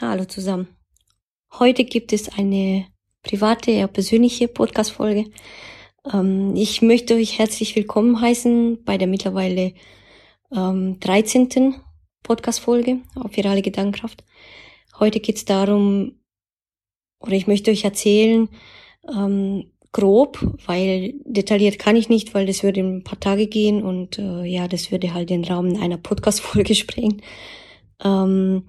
Hallo zusammen. Heute gibt es eine private, eher persönliche Podcast-Folge. Ähm, ich möchte euch herzlich willkommen heißen bei der mittlerweile ähm, 13. Podcast-Folge auf Virale Gedankenkraft. Heute geht es darum, oder ich möchte euch erzählen, ähm, grob, weil detailliert kann ich nicht, weil das würde in ein paar Tage gehen und äh, ja, das würde halt den Raum einer Podcast-Folge sprengen. Ähm,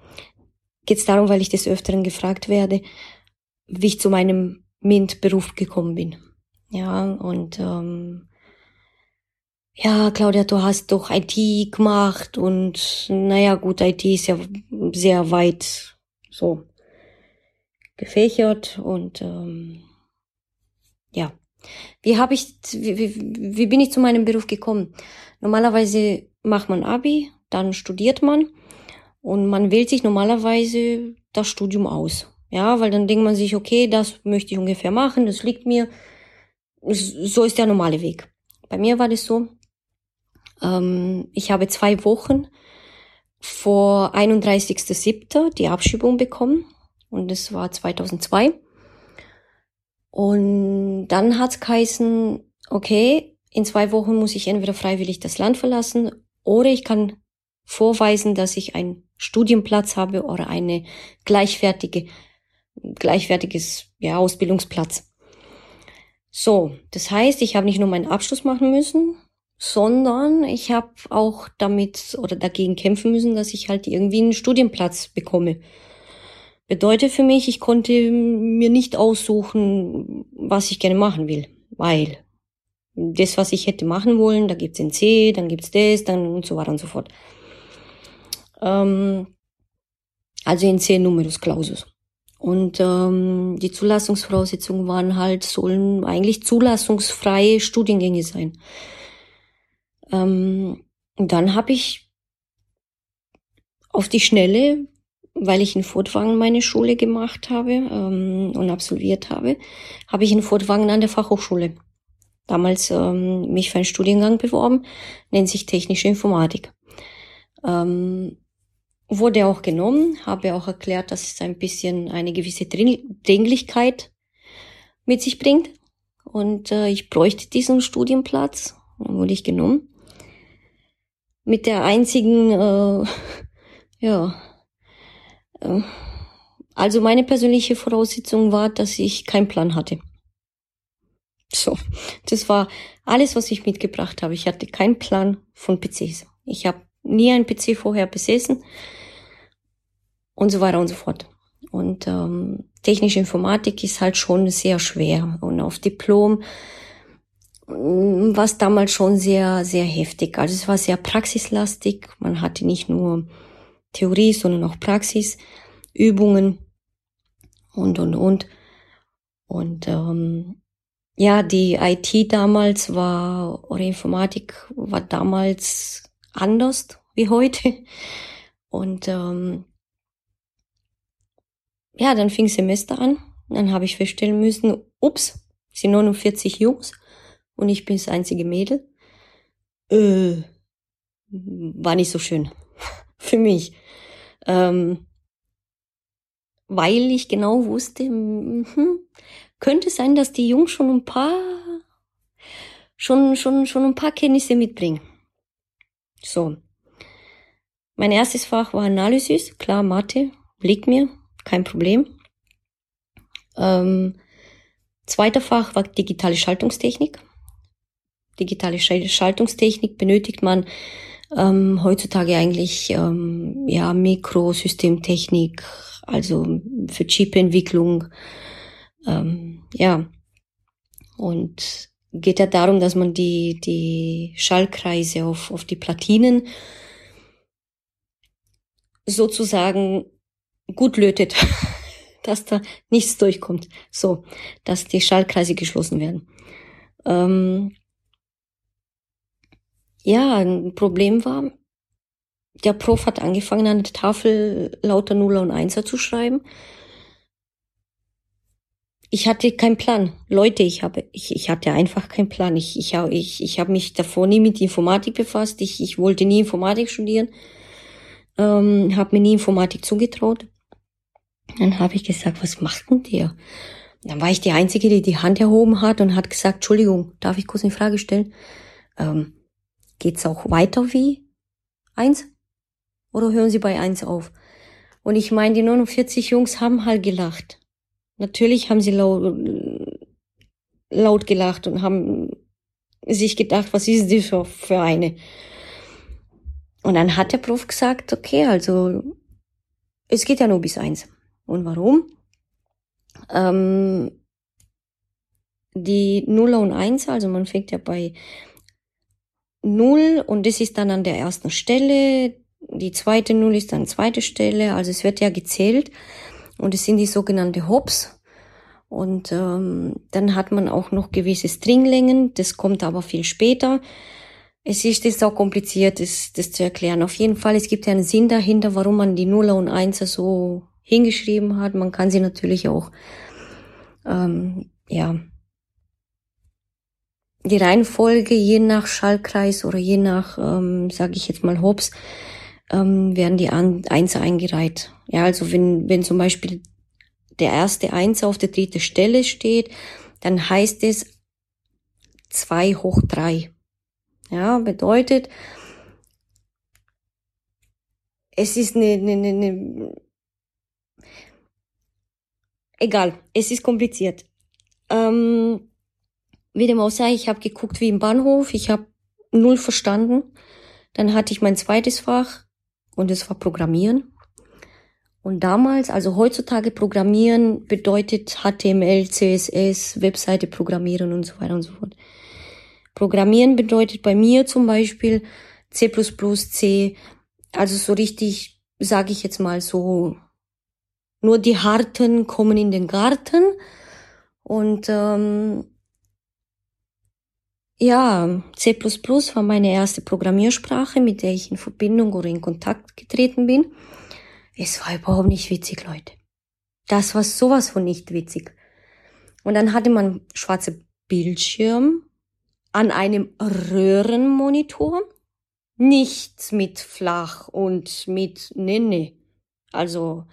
geht es darum, weil ich des Öfteren gefragt werde, wie ich zu meinem MINT-Beruf gekommen bin. Ja, und ähm, ja, Claudia, du hast doch IT gemacht und naja, gut, IT ist ja sehr weit so gefächert und ähm, ja. Wie habe ich, wie, wie, wie bin ich zu meinem Beruf gekommen? Normalerweise macht man Abi, dann studiert man und man wählt sich normalerweise das Studium aus. Ja, weil dann denkt man sich, okay, das möchte ich ungefähr machen, das liegt mir. So ist der normale Weg. Bei mir war das so, ähm, ich habe zwei Wochen vor 31.07. die Abschiebung bekommen und das war 2002. Und dann hat's geheißen, okay, in zwei Wochen muss ich entweder freiwillig das Land verlassen oder ich kann vorweisen, dass ich einen Studienplatz habe oder eine gleichwertige, gleichwertiges ja, Ausbildungsplatz. So, das heißt, ich habe nicht nur meinen Abschluss machen müssen, sondern ich habe auch damit oder dagegen kämpfen müssen, dass ich halt irgendwie einen Studienplatz bekomme. Bedeutet für mich, ich konnte mir nicht aussuchen, was ich gerne machen will, weil das, was ich hätte machen wollen, da gibt's C, dann gibt's das, dann und so weiter und so fort. Ähm, also in C Numerus Clausus. Und ähm, die Zulassungsvoraussetzungen waren halt, sollen eigentlich zulassungsfreie Studiengänge sein. Ähm, dann habe ich auf die Schnelle, weil ich in Furtwangen meine Schule gemacht habe ähm, und absolviert habe, habe ich in Furtwangen an der Fachhochschule damals ähm, mich für einen Studiengang beworben, nennt sich Technische Informatik. Ähm, wurde auch genommen, habe auch erklärt, dass es ein bisschen eine gewisse Dringlichkeit mit sich bringt. Und äh, ich bräuchte diesen Studienplatz, wurde ich genommen. Mit der einzigen, äh, ja, äh, also meine persönliche Voraussetzung war, dass ich keinen Plan hatte. So, das war alles, was ich mitgebracht habe. Ich hatte keinen Plan von PCs. Ich habe nie einen PC vorher besessen und so weiter und so fort. Und ähm, technische Informatik ist halt schon sehr schwer und auf Diplom mm, war es damals schon sehr, sehr heftig. Also es war sehr praxislastig. Man hatte nicht nur Theorie, sondern auch Praxis, Übungen und, und, und. Und ähm, ja, die IT damals war, oder Informatik war damals anders wie heute. Und ähm, ja, dann fing Semester an. Dann habe ich feststellen müssen, ups, sind 49 Jungs und ich bin das einzige Mädel. Äh, war nicht so schön für mich. Ähm, weil ich genau wusste, hm, könnte sein, dass die Jungs schon ein paar, schon, schon, schon ein paar Kenntnisse mitbringen. So. Mein erstes Fach war Analysis, klar, Mathe, liegt mir, kein Problem. Ähm, zweiter Fach war digitale Schaltungstechnik. Digitale Schaltungstechnik benötigt man ähm, heutzutage eigentlich ähm, ja Mikrosystemtechnik, also für Chipentwicklung. Ähm, ja und geht ja darum, dass man die die Schallkreise auf auf die Platinen sozusagen gut lötet, dass da nichts durchkommt. So, dass die Schaltkreise geschlossen werden. Ähm, ja, ein Problem war, der Prof hat angefangen, an der Tafel lauter Nuller und Einser zu schreiben. Ich hatte keinen Plan. Leute, ich habe, ich, ich hatte einfach keinen Plan. Ich, ich, ich, ich habe mich davor nie mit Informatik befasst. Ich, ich wollte nie Informatik studieren. Ähm, habe mir nie Informatik zugetraut. Dann habe ich gesagt, was macht denn der? Dann war ich die Einzige, die die Hand erhoben hat und hat gesagt, Entschuldigung, darf ich kurz eine Frage stellen? Ähm, geht's auch weiter wie eins? Oder hören Sie bei eins auf? Und ich meine, die 49 Jungs haben halt gelacht. Natürlich haben sie laut, laut gelacht und haben sich gedacht, was ist das für, eine? Und dann hat der Prof gesagt, okay, also es geht ja nur bis eins. Und warum? Ähm, die Nuller und Eins, also man fängt ja bei Null und das ist dann an der ersten Stelle. Die zweite Null ist dann zweite Stelle, also es wird ja gezählt und es sind die sogenannte Hops. Und ähm, dann hat man auch noch gewisse Stringlängen, das kommt aber viel später. Es ist, ist auch kompliziert, das, das zu erklären. Auf jeden Fall, es gibt ja einen Sinn dahinter, warum man die Nuller und Einser so hingeschrieben hat. Man kann sie natürlich auch, ähm, ja, die Reihenfolge je nach Schallkreis oder je nach, ähm, sage ich jetzt mal Hops, ähm, werden die Einser eingereiht. Ja, also wenn, wenn zum Beispiel der erste Einser auf der dritte Stelle steht, dann heißt es zwei hoch drei. Ja, bedeutet, es ist eine, eine, eine egal, es ist kompliziert. Ähm, wie dem auch sei, ich habe geguckt wie im Bahnhof, ich habe null verstanden. Dann hatte ich mein zweites Fach und es war Programmieren. Und damals, also heutzutage Programmieren bedeutet HTML, CSS, Webseite programmieren und so weiter und so fort. Programmieren bedeutet bei mir zum Beispiel C++, C, also so richtig, sage ich jetzt mal so, nur die Harten kommen in den Garten und ähm, ja, C++ war meine erste Programmiersprache, mit der ich in Verbindung oder in Kontakt getreten bin. Es war überhaupt nicht witzig, Leute. Das war sowas von nicht witzig. Und dann hatte man schwarze Bildschirm an einem Röhrenmonitor. Nichts mit flach und mit Nenne. Also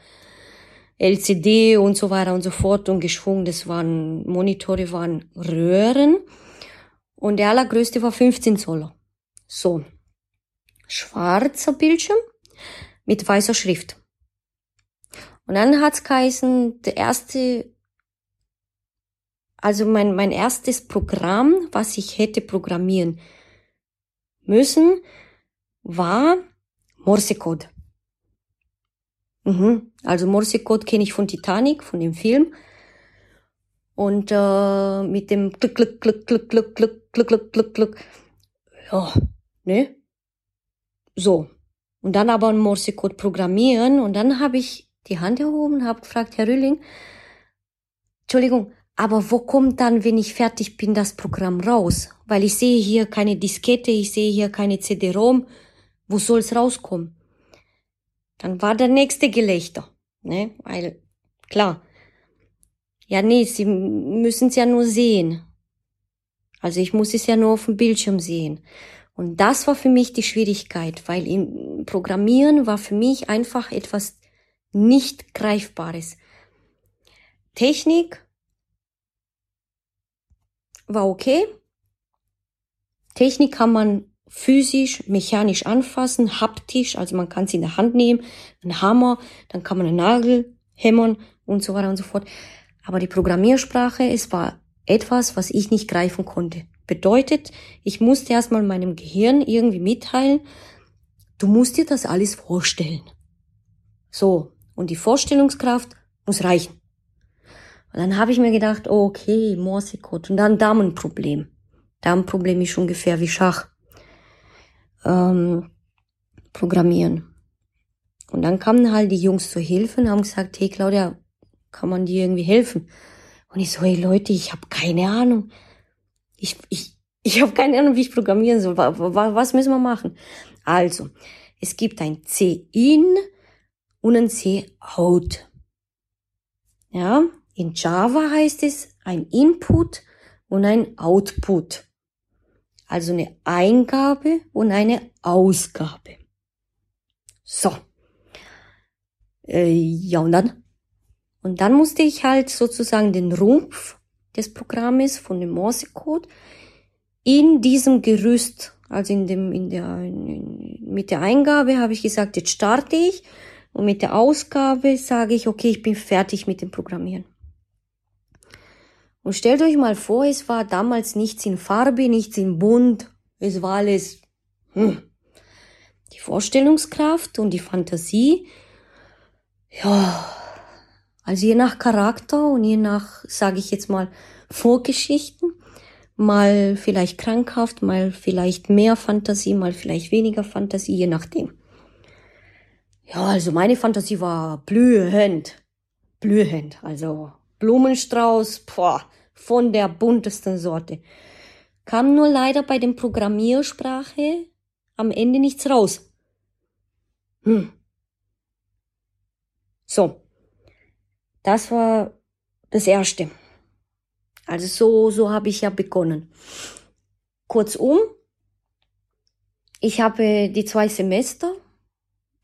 LCD und so weiter und so fort und geschwungen. Das waren Monitore, waren Röhren. Und der allergrößte war 15 Zoll. So. Schwarzer Bildschirm mit weißer Schrift. Und dann hat's geheißen, der erste, also mein, mein erstes Programm, was ich hätte programmieren müssen, war Morsecode. Mhm. Also Morsecode kenne ich von Titanic, von dem Film. Und äh, mit dem Glück, Glück, Glück, Glück, Glück, Glück, Glück, Glück, Glück, Glück. Ja, ne? So. Und dann aber ein Morsecode programmieren. Und dann habe ich die Hand erhoben und habe gefragt, Herr Rühling, Entschuldigung, aber wo kommt dann, wenn ich fertig bin, das Programm raus? Weil ich sehe hier keine Diskette, ich sehe hier keine CD-ROM. Wo soll's rauskommen? Dann war der nächste Gelächter, ne? Weil, klar. Ja, nee, Sie müssen es ja nur sehen. Also ich muss es ja nur auf dem Bildschirm sehen. Und das war für mich die Schwierigkeit, weil im Programmieren war für mich einfach etwas nicht Greifbares. Technik war okay. Technik kann man physisch, mechanisch anfassen, haptisch, also man kann sie in der Hand nehmen, einen Hammer, dann kann man einen Nagel hämmern und so weiter und so fort. Aber die Programmiersprache, es war etwas, was ich nicht greifen konnte. Bedeutet, ich musste erstmal meinem Gehirn irgendwie mitteilen, du musst dir das alles vorstellen. So, und die Vorstellungskraft muss reichen. Und dann habe ich mir gedacht, okay, Morsecode und dann Damenproblem. Damenproblem ist ungefähr wie Schach ähm, programmieren. Und dann kamen halt die Jungs zur Hilfe und haben gesagt, hey Claudia, kann man dir irgendwie helfen? Und ich so, hey Leute, ich habe keine Ahnung. Ich, ich, ich habe keine Ahnung, wie ich programmieren soll. Was müssen wir machen? Also, es gibt ein C-In und ein C-Out. Ja, in Java heißt es ein Input und ein Output. Also eine Eingabe und eine Ausgabe. So. Äh, ja, und dann? Und dann musste ich halt sozusagen den Rumpf des Programmes von dem Morsecode in diesem Gerüst, also in dem, in der, in, mit der Eingabe habe ich gesagt, jetzt starte ich und mit der Ausgabe sage ich, okay, ich bin fertig mit dem Programmieren. Und stellt euch mal vor, es war damals nichts in Farbe, nichts in Bunt, es war alles hm, die Vorstellungskraft und die Fantasie. Ja, also je nach Charakter und je nach, sage ich jetzt mal, Vorgeschichten, mal vielleicht krankhaft, mal vielleicht mehr Fantasie, mal vielleicht weniger Fantasie, je nachdem. Ja, also meine Fantasie war blühend, blühend, also Blumenstrauß, boah, von der buntesten Sorte. Kam nur leider bei dem Programmiersprache am Ende nichts raus. Hm. So. Das war das erste. Also so, so habe ich ja begonnen. Kurzum, ich habe die zwei Semester.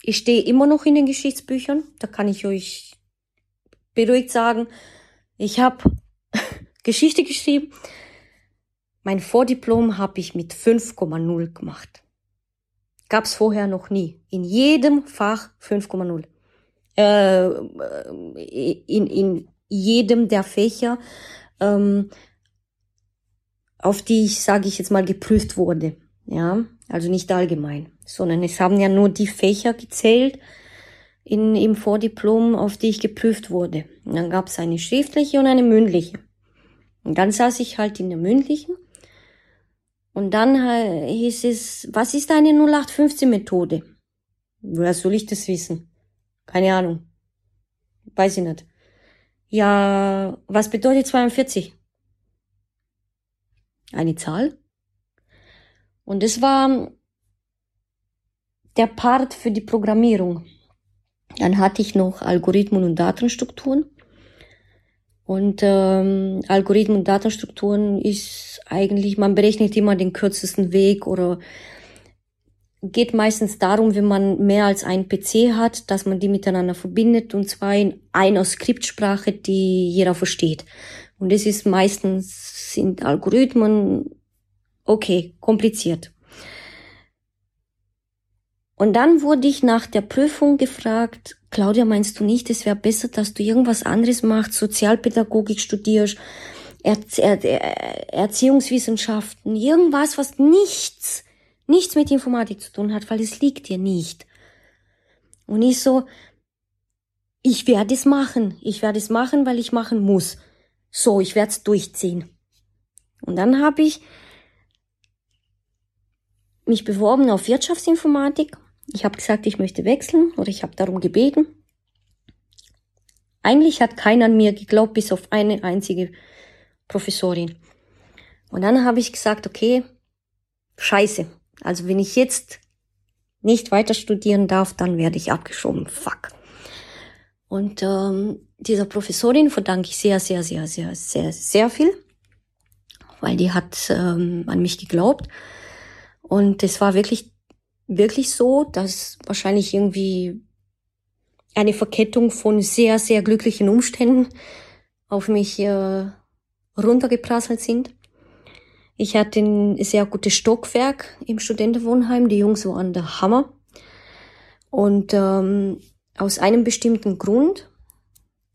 Ich stehe immer noch in den Geschichtsbüchern. Da kann ich euch beruhigt sagen, ich habe Geschichte geschrieben. Mein Vordiplom habe ich mit 5,0 gemacht. Gab's vorher noch nie. In jedem Fach 5,0. Äh, in, in jedem der Fächer, ähm, auf die ich, sage ich jetzt mal, geprüft wurde. Ja, also nicht allgemein, sondern es haben ja nur die Fächer gezählt in, im Vordiplom, auf die ich geprüft wurde. Und dann gab's eine schriftliche und eine mündliche. Und dann saß ich halt in der mündlichen und dann hieß es, was ist eine 0815-Methode? Woher soll ich das wissen? Keine Ahnung. Weiß ich nicht. Ja, was bedeutet 42? Eine Zahl? Und es war der Part für die Programmierung. Dann hatte ich noch Algorithmen und Datenstrukturen. Und ähm, Algorithmen und Datenstrukturen ist eigentlich, man berechnet immer den kürzesten Weg oder geht meistens darum, wenn man mehr als ein PC hat, dass man die miteinander verbindet und zwar in einer Skriptsprache, die jeder versteht. Und es ist meistens sind Algorithmen okay, kompliziert. Und dann wurde ich nach der Prüfung gefragt, Claudia, meinst du nicht, es wäre besser, dass du irgendwas anderes machst, Sozialpädagogik studierst, Erzie er Erziehungswissenschaften, irgendwas, was nichts, nichts mit Informatik zu tun hat, weil es liegt dir nicht. Und ich so, ich werde es machen, ich werde es machen, weil ich machen muss. So, ich werde es durchziehen. Und dann habe ich mich beworben auf Wirtschaftsinformatik ich habe gesagt, ich möchte wechseln oder ich habe darum gebeten. Eigentlich hat keiner an mir geglaubt, bis auf eine einzige Professorin. Und dann habe ich gesagt, okay, scheiße. Also wenn ich jetzt nicht weiter studieren darf, dann werde ich abgeschoben. Fuck. Und ähm, dieser Professorin verdanke ich sehr, sehr, sehr, sehr, sehr, sehr viel, weil die hat ähm, an mich geglaubt. Und es war wirklich wirklich so, dass wahrscheinlich irgendwie eine Verkettung von sehr, sehr glücklichen Umständen auf mich äh, runtergeprasselt sind. Ich hatte ein sehr gutes Stockwerk im Studentenwohnheim. Die Jungs waren der Hammer. Und ähm, aus einem bestimmten Grund,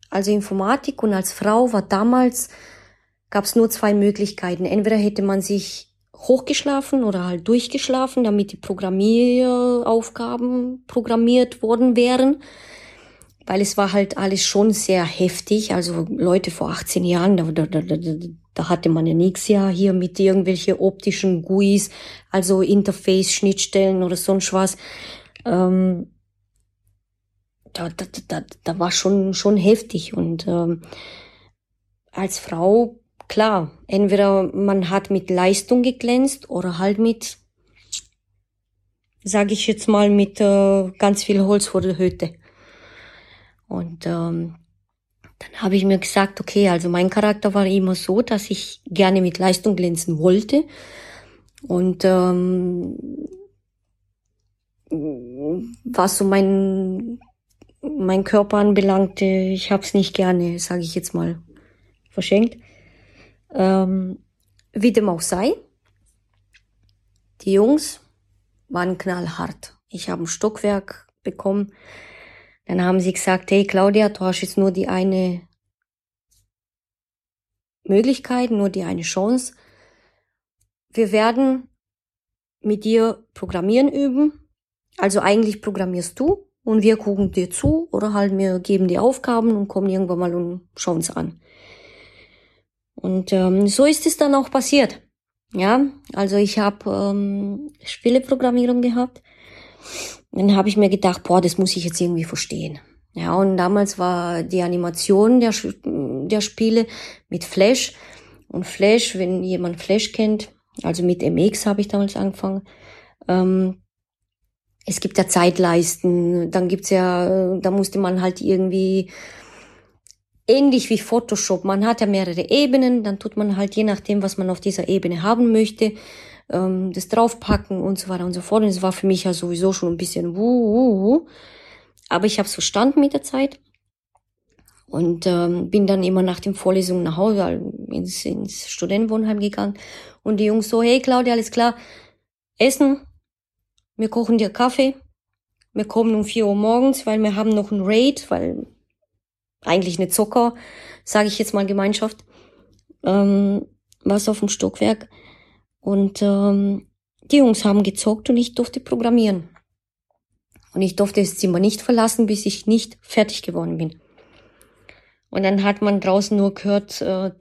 also Informatik und als Frau war damals, gab es nur zwei Möglichkeiten. Entweder hätte man sich hochgeschlafen oder halt durchgeschlafen, damit die Programmieraufgaben programmiert worden wären. Weil es war halt alles schon sehr heftig. Also Leute vor 18 Jahren, da, da, da, da hatte man ja nichts ja hier mit irgendwelche optischen GUIs, also Interface, Schnittstellen oder sonst was. Ähm, da, da, da, da war schon, schon heftig. Und ähm, als Frau klar, entweder man hat mit Leistung geglänzt oder halt mit, sage ich jetzt mal, mit äh, ganz viel Holz vor der Hütte. Und ähm, dann habe ich mir gesagt, okay, also mein Charakter war immer so, dass ich gerne mit Leistung glänzen wollte. Und ähm, was so mein mein Körper anbelangt, ich habe es nicht gerne, sage ich jetzt mal, verschenkt. Ähm, wie dem auch sei, die Jungs waren knallhart. Ich habe ein Stockwerk bekommen. Dann haben sie gesagt, hey Claudia, du hast jetzt nur die eine Möglichkeit, nur die eine Chance. Wir werden mit dir Programmieren üben. Also eigentlich programmierst du und wir gucken dir zu oder halt wir geben dir Aufgaben und kommen irgendwann mal und schauen es an. Und ähm, so ist es dann auch passiert. Ja, also ich habe ähm, Spieleprogrammierung gehabt. Dann habe ich mir gedacht, boah, das muss ich jetzt irgendwie verstehen. Ja, und damals war die Animation der, der Spiele mit Flash. Und Flash, wenn jemand Flash kennt, also mit MX habe ich damals angefangen. Ähm, es gibt ja Zeitleisten, dann gibt's ja, da musste man halt irgendwie ähnlich wie Photoshop. Man hat ja mehrere Ebenen, dann tut man halt je nachdem, was man auf dieser Ebene haben möchte, ähm, das draufpacken und so weiter und so fort. Und es war für mich ja sowieso schon ein bisschen wuh, wuh, wuh. Aber ich habe es verstanden mit der Zeit und ähm, bin dann immer nach den Vorlesungen nach Hause ins, ins Studentenwohnheim gegangen und die Jungs so, hey Claudia, alles klar, essen, wir kochen dir Kaffee, wir kommen um vier Uhr morgens, weil wir haben noch ein Raid, weil eigentlich eine Zocker, sage ich jetzt mal Gemeinschaft, ähm, was auf dem Stockwerk. Und ähm, die Jungs haben gezockt und ich durfte programmieren. Und ich durfte das Zimmer nicht verlassen, bis ich nicht fertig geworden bin. Und dann hat man draußen nur gehört, äh,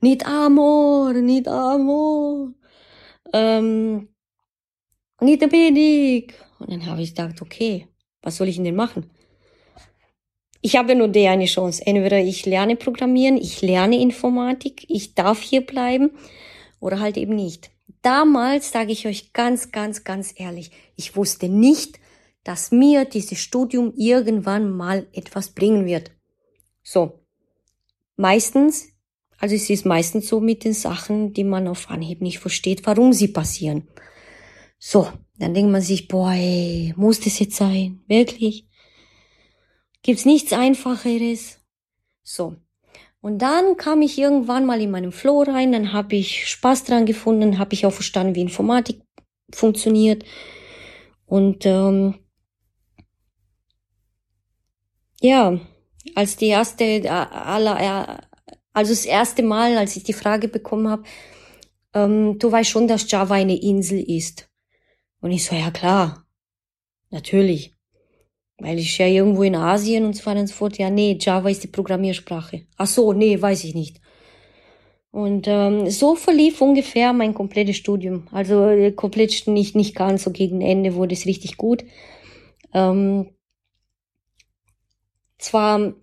nicht amor, nicht amor, ähm, nicht wenig. Und dann habe ich gedacht, okay, was soll ich denn machen? ich habe nur die eine Chance. Entweder ich lerne Programmieren, ich lerne Informatik, ich darf hier bleiben oder halt eben nicht. Damals sage ich euch ganz, ganz, ganz ehrlich, ich wusste nicht, dass mir dieses Studium irgendwann mal etwas bringen wird. So. Meistens, also es ist meistens so mit den Sachen, die man auf Anhieb nicht versteht, warum sie passieren. So, dann denkt man sich, boah, ey, muss das jetzt sein? Wirklich? Gibt's nichts Einfacheres? So. Und dann kam ich irgendwann mal in meinem Flow rein, dann habe ich Spaß dran gefunden, habe ich auch verstanden, wie Informatik funktioniert. Und ähm, ja, als die erste, äh, aller, äh, also das erste Mal, als ich die Frage bekommen habe, ähm, du weißt schon, dass Java eine Insel ist. Und ich so, ja klar, natürlich. Weil ich ja irgendwo in Asien und so weiter und so fort. Ja, nee, Java ist die Programmiersprache. Ach so, nee, weiß ich nicht. Und ähm, so verlief ungefähr mein komplettes Studium. Also äh, komplett nicht, nicht ganz so gegen Ende wurde es richtig gut. Ähm, zwar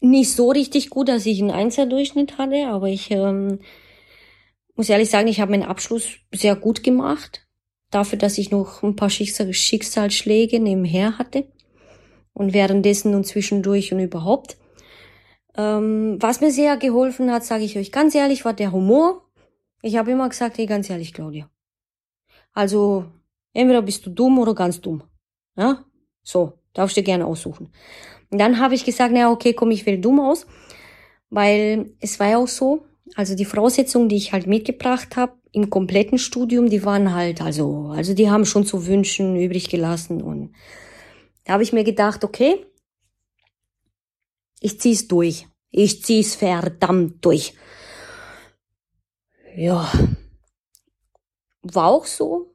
nicht so richtig gut, dass ich einen Einzeldurchschnitt hatte, aber ich ähm, muss ehrlich sagen, ich habe meinen Abschluss sehr gut gemacht dafür, dass ich noch ein paar Schicksalsschläge nebenher hatte und währenddessen und zwischendurch und überhaupt. Ähm, was mir sehr geholfen hat, sage ich euch ganz ehrlich, war der Humor. Ich habe immer gesagt, hey, ganz ehrlich, Claudia. Also, entweder bist du dumm oder ganz dumm. Ja? So, darfst du gerne aussuchen. Und dann habe ich gesagt, na okay, komm, ich wähle dumm aus, weil es war ja auch so, also die Voraussetzungen, die ich halt mitgebracht habe, im kompletten Studium, die waren halt, also, also die haben schon zu wünschen übrig gelassen und da habe ich mir gedacht, okay, ich zieh's durch. Ich zieh's verdammt durch. Ja. War auch so.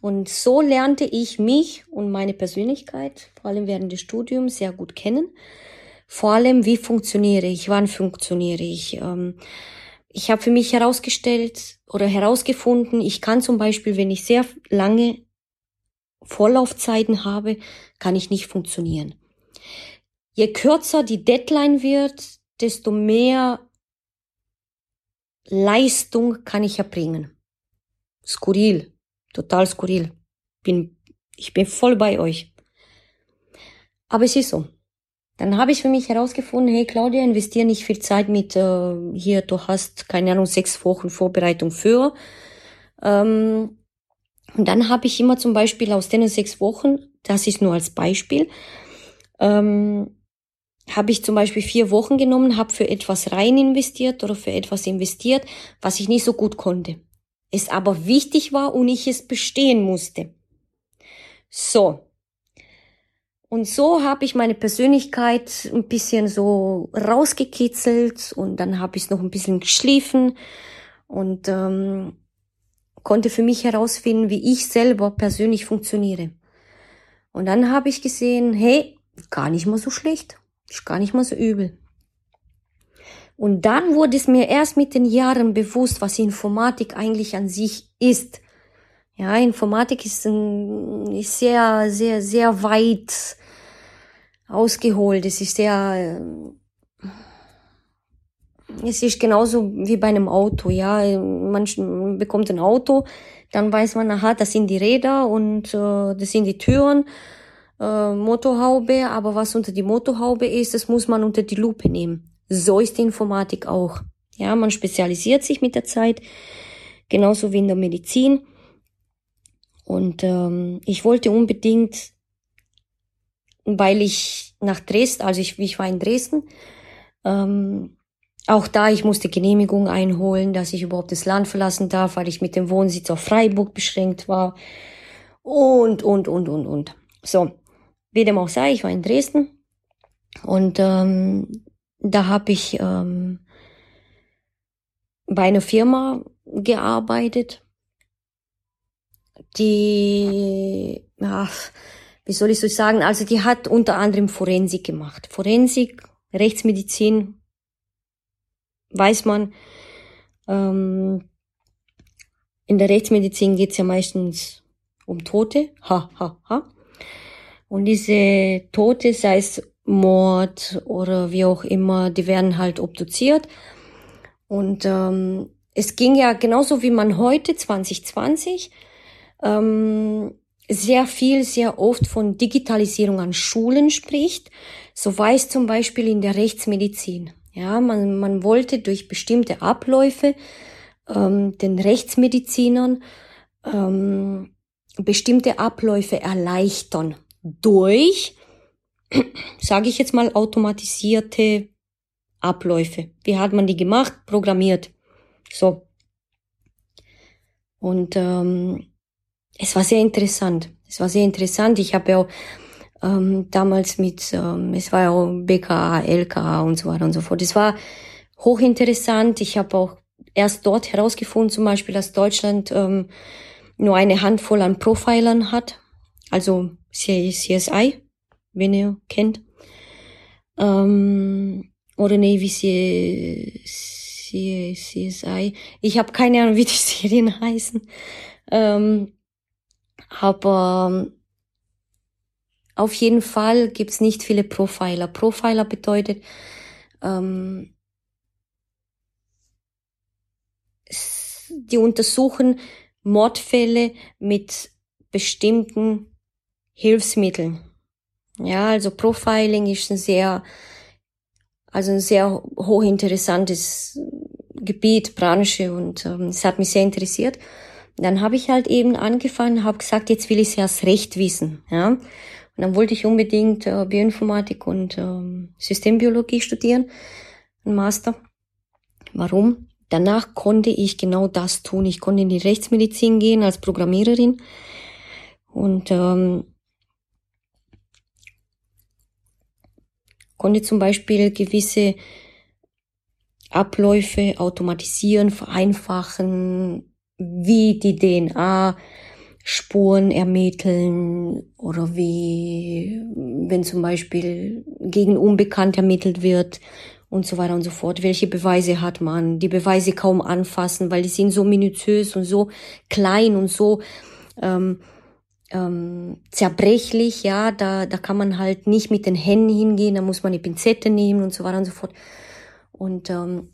Und so lernte ich mich und meine Persönlichkeit, vor allem während des Studiums, sehr gut kennen. Vor allem, wie funktioniere ich, wann funktioniere ich. Ähm, ich habe für mich herausgestellt oder herausgefunden, ich kann zum Beispiel, wenn ich sehr lange Vorlaufzeiten habe, kann ich nicht funktionieren. Je kürzer die Deadline wird, desto mehr Leistung kann ich erbringen. Skurril, total skurril. Bin, ich bin voll bei euch. Aber es ist so. Dann habe ich für mich herausgefunden, hey Claudia, investiere nicht viel Zeit mit, äh, hier, du hast, keine Ahnung, sechs Wochen Vorbereitung für. Ähm, und dann habe ich immer zum Beispiel aus den sechs Wochen das ist nur als Beispiel, ähm, habe ich zum Beispiel vier Wochen genommen, habe für etwas rein investiert oder für etwas investiert, was ich nicht so gut konnte. Es aber wichtig war und ich es bestehen musste. So. Und so habe ich meine Persönlichkeit ein bisschen so rausgekitzelt und dann habe ich noch ein bisschen geschliffen und ähm, konnte für mich herausfinden, wie ich selber persönlich funktioniere. Und dann habe ich gesehen, hey, gar nicht mal so schlecht, ist gar nicht mal so übel. Und dann wurde es mir erst mit den Jahren bewusst, was Informatik eigentlich an sich ist. Ja, Informatik ist, ein, ist sehr, sehr, sehr weit ausgeholt. Es ist sehr, es ist genauso wie bei einem Auto. Ja, man bekommt ein Auto, dann weiß man, aha, das sind die Räder und äh, das sind die Türen, äh, Motorhaube. Aber was unter die Motorhaube ist, das muss man unter die Lupe nehmen. So ist die Informatik auch. Ja, man spezialisiert sich mit der Zeit, genauso wie in der Medizin. Und ähm, ich wollte unbedingt, weil ich nach Dresden, also ich, ich war in Dresden, ähm, auch da, ich musste Genehmigung einholen, dass ich überhaupt das Land verlassen darf, weil ich mit dem Wohnsitz auf Freiburg beschränkt war. Und, und, und, und, und. So, wie dem auch sei, ich war in Dresden und ähm, da habe ich ähm, bei einer Firma gearbeitet, die, ja, wie soll ich so sagen, also die hat unter anderem Forensik gemacht. Forensik, Rechtsmedizin, weiß man. Ähm, in der Rechtsmedizin geht's ja meistens um Tote. Ha, ha, ha. Und diese Tote, sei es Mord oder wie auch immer, die werden halt obduziert. Und ähm, es ging ja genauso wie man heute 2020 ähm, sehr viel, sehr oft von Digitalisierung an Schulen spricht. So es zum Beispiel in der Rechtsmedizin. Ja, man, man wollte durch bestimmte Abläufe ähm, den Rechtsmedizinern ähm, bestimmte Abläufe erleichtern durch sage ich jetzt mal, automatisierte Abläufe. Wie hat man die gemacht? Programmiert. So. Und ähm, es war sehr interessant. Es war sehr interessant. Ich habe ja auch ähm, damals mit, ähm, es war ja auch BKA, LKA und so weiter und so fort. Es war hochinteressant. Ich habe auch erst dort herausgefunden, zum Beispiel, dass Deutschland ähm, nur eine Handvoll an Profilern hat, also CSI, wenn ihr kennt. Ähm, oder Navy CSI. Ich habe keine Ahnung, wie die Serien heißen. Ähm, aber auf jeden Fall gibt's nicht viele Profiler. Profiler bedeutet, ähm, die untersuchen Mordfälle mit bestimmten Hilfsmitteln. Ja, also Profiling ist ein sehr, also ein sehr hochinteressantes Gebiet, Branche und ähm, es hat mich sehr interessiert. Dann habe ich halt eben angefangen, habe gesagt, jetzt will ich es erst recht wissen. Ja? Und dann wollte ich unbedingt äh, Bioinformatik und ähm, Systembiologie studieren, ein Master. Warum? Danach konnte ich genau das tun. Ich konnte in die Rechtsmedizin gehen als Programmiererin und ähm, konnte zum Beispiel gewisse Abläufe automatisieren, vereinfachen, wie die DNA Spuren ermitteln oder wie, wenn zum Beispiel gegen Unbekannt ermittelt wird und so weiter und so fort. Welche Beweise hat man? Die Beweise kaum anfassen, weil die sind so minutiös und so klein und so ähm, ähm, zerbrechlich, ja, da, da kann man halt nicht mit den Händen hingehen, da muss man eine Pinzette nehmen und so weiter und so fort. Und ähm,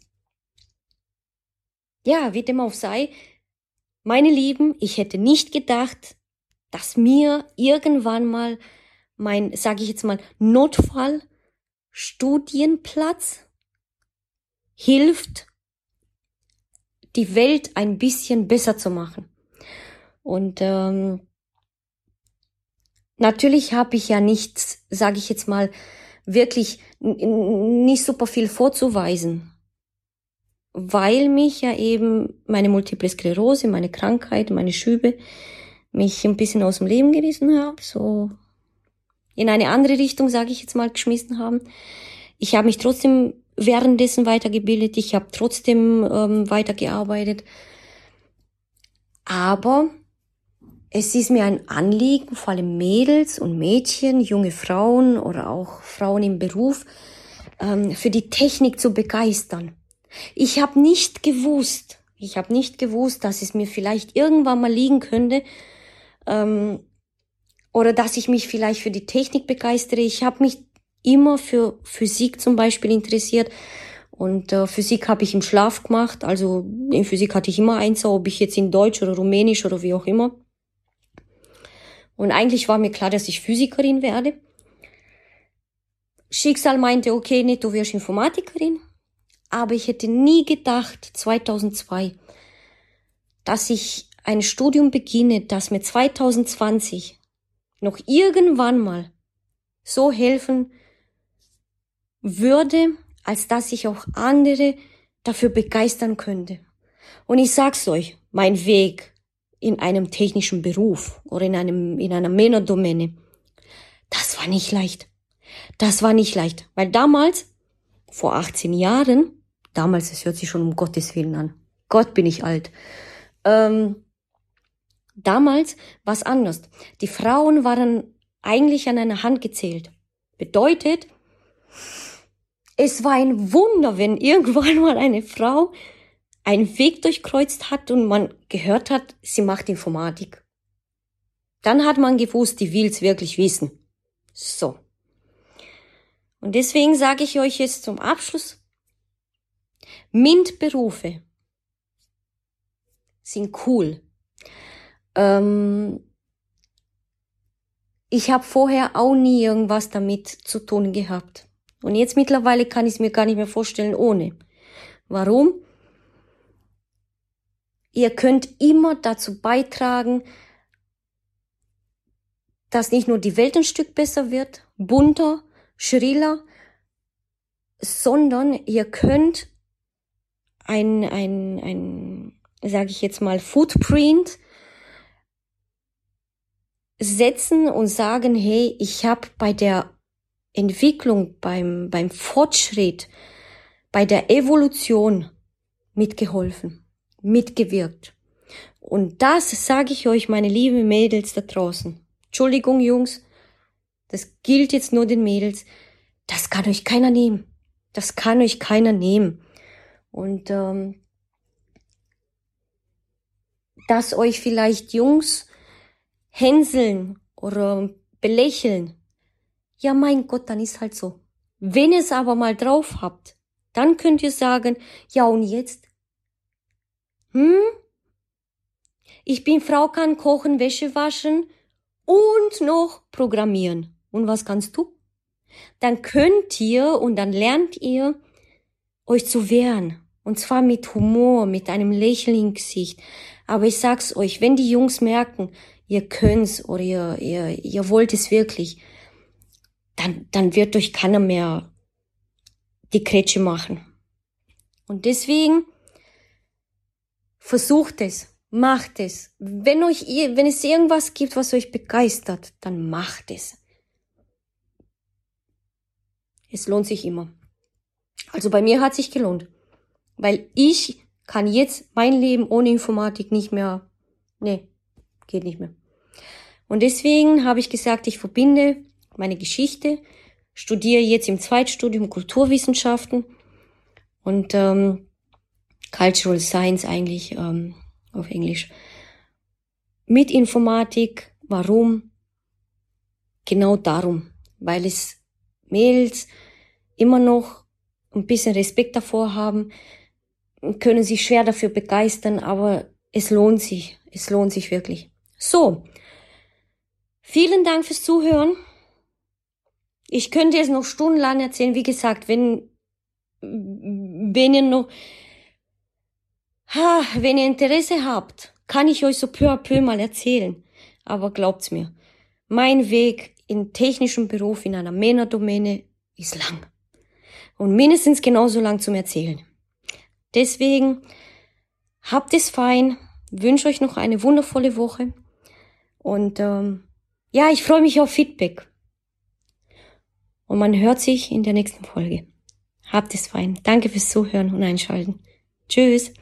ja, wie dem auch sei, meine Lieben, ich hätte nicht gedacht, dass mir irgendwann mal mein, sage ich jetzt mal, Notfallstudienplatz hilft, die Welt ein bisschen besser zu machen. Und ähm, natürlich habe ich ja nichts, sage ich jetzt mal, wirklich nicht super viel vorzuweisen, weil mich ja eben meine Multiple Sklerose, meine Krankheit, meine Schübe mich ein bisschen aus dem Leben gerissen haben, so in eine andere Richtung, sage ich jetzt mal, geschmissen haben. Ich habe mich trotzdem währenddessen weitergebildet, ich habe trotzdem ähm, weitergearbeitet. Aber es ist mir ein Anliegen, vor allem Mädels und Mädchen, junge Frauen oder auch Frauen im Beruf, ähm, für die Technik zu begeistern. Ich habe nicht gewusst, ich habe nicht gewusst, dass es mir vielleicht irgendwann mal liegen könnte ähm, oder dass ich mich vielleicht für die Technik begeistere. Ich habe mich immer für Physik zum Beispiel interessiert und äh, Physik habe ich im Schlaf gemacht. Also in Physik hatte ich immer eins, ob ich jetzt in Deutsch oder Rumänisch oder wie auch immer. Und eigentlich war mir klar, dass ich Physikerin werde. Schicksal meinte, okay, nicht, du wirst Informatikerin. Aber ich hätte nie gedacht, 2002, dass ich ein Studium beginne, das mir 2020 noch irgendwann mal so helfen würde, als dass ich auch andere dafür begeistern könnte. Und ich sag's euch, mein Weg in einem technischen Beruf oder in einem, in einer Männerdomäne. Das war nicht leicht. Das war nicht leicht, weil damals, vor 18 Jahren, damals, es hört sich schon um Gottes Willen an. Gott bin ich alt. Ähm, damals war es anders. Die Frauen waren eigentlich an einer Hand gezählt. Bedeutet, es war ein Wunder, wenn irgendwann mal eine Frau einen Weg durchkreuzt hat und man gehört hat, sie macht Informatik. Dann hat man gewusst, die will's wirklich wissen. So. Und deswegen sage ich euch jetzt zum Abschluss, MINT-Berufe sind cool. Ähm, ich habe vorher auch nie irgendwas damit zu tun gehabt. Und jetzt mittlerweile kann ich es mir gar nicht mehr vorstellen ohne. Warum? Ihr könnt immer dazu beitragen, dass nicht nur die Welt ein Stück besser wird, bunter, schriller, sondern ihr könnt ein, ein, ein sage ich jetzt mal, Footprint setzen und sagen, hey, ich habe bei der Entwicklung, beim, beim Fortschritt, bei der Evolution mitgeholfen mitgewirkt. Und das sage ich euch, meine lieben Mädels da draußen. Entschuldigung, Jungs, das gilt jetzt nur den Mädels. Das kann euch keiner nehmen. Das kann euch keiner nehmen. Und ähm, dass euch vielleicht Jungs hänseln oder belächeln, ja mein Gott, dann ist halt so. Wenn ihr es aber mal drauf habt, dann könnt ihr sagen, ja und jetzt? Hm? Ich bin Frau, kann kochen, Wäsche waschen und noch programmieren. Und was kannst du? Dann könnt ihr und dann lernt ihr euch zu wehren. Und zwar mit Humor, mit einem Lächeln im Gesicht. Aber ich sag's euch, wenn die Jungs merken, ihr könnt's oder ihr, ihr, ihr wollt es wirklich, dann, dann wird euch keiner mehr die Kretsche machen. Und deswegen Versucht es, macht es. Wenn euch, wenn es irgendwas gibt, was euch begeistert, dann macht es. Es lohnt sich immer. Also bei mir hat sich gelohnt, weil ich kann jetzt mein Leben ohne Informatik nicht mehr, nee, geht nicht mehr. Und deswegen habe ich gesagt, ich verbinde meine Geschichte, studiere jetzt im Zweitstudium Kulturwissenschaften und ähm, Cultural Science eigentlich ähm, auf Englisch. Mit Informatik, warum? Genau darum, weil es Mädels immer noch ein bisschen Respekt davor haben, können sich schwer dafür begeistern, aber es lohnt sich, es lohnt sich wirklich. So, vielen Dank fürs Zuhören. Ich könnte es noch stundenlang erzählen, wie gesagt, wenn, wenn ihr noch Ha, wenn ihr Interesse habt, kann ich euch so peu à peu mal erzählen. Aber glaubt's mir, Mein Weg in technischem Beruf in einer Männerdomäne ist lang. Und mindestens genauso lang zum Erzählen. Deswegen habt es fein, wünsche euch noch eine wundervolle Woche und ähm, ja, ich freue mich auf Feedback. Und man hört sich in der nächsten Folge. Habt es fein. Danke fürs Zuhören und Einschalten. Tschüss.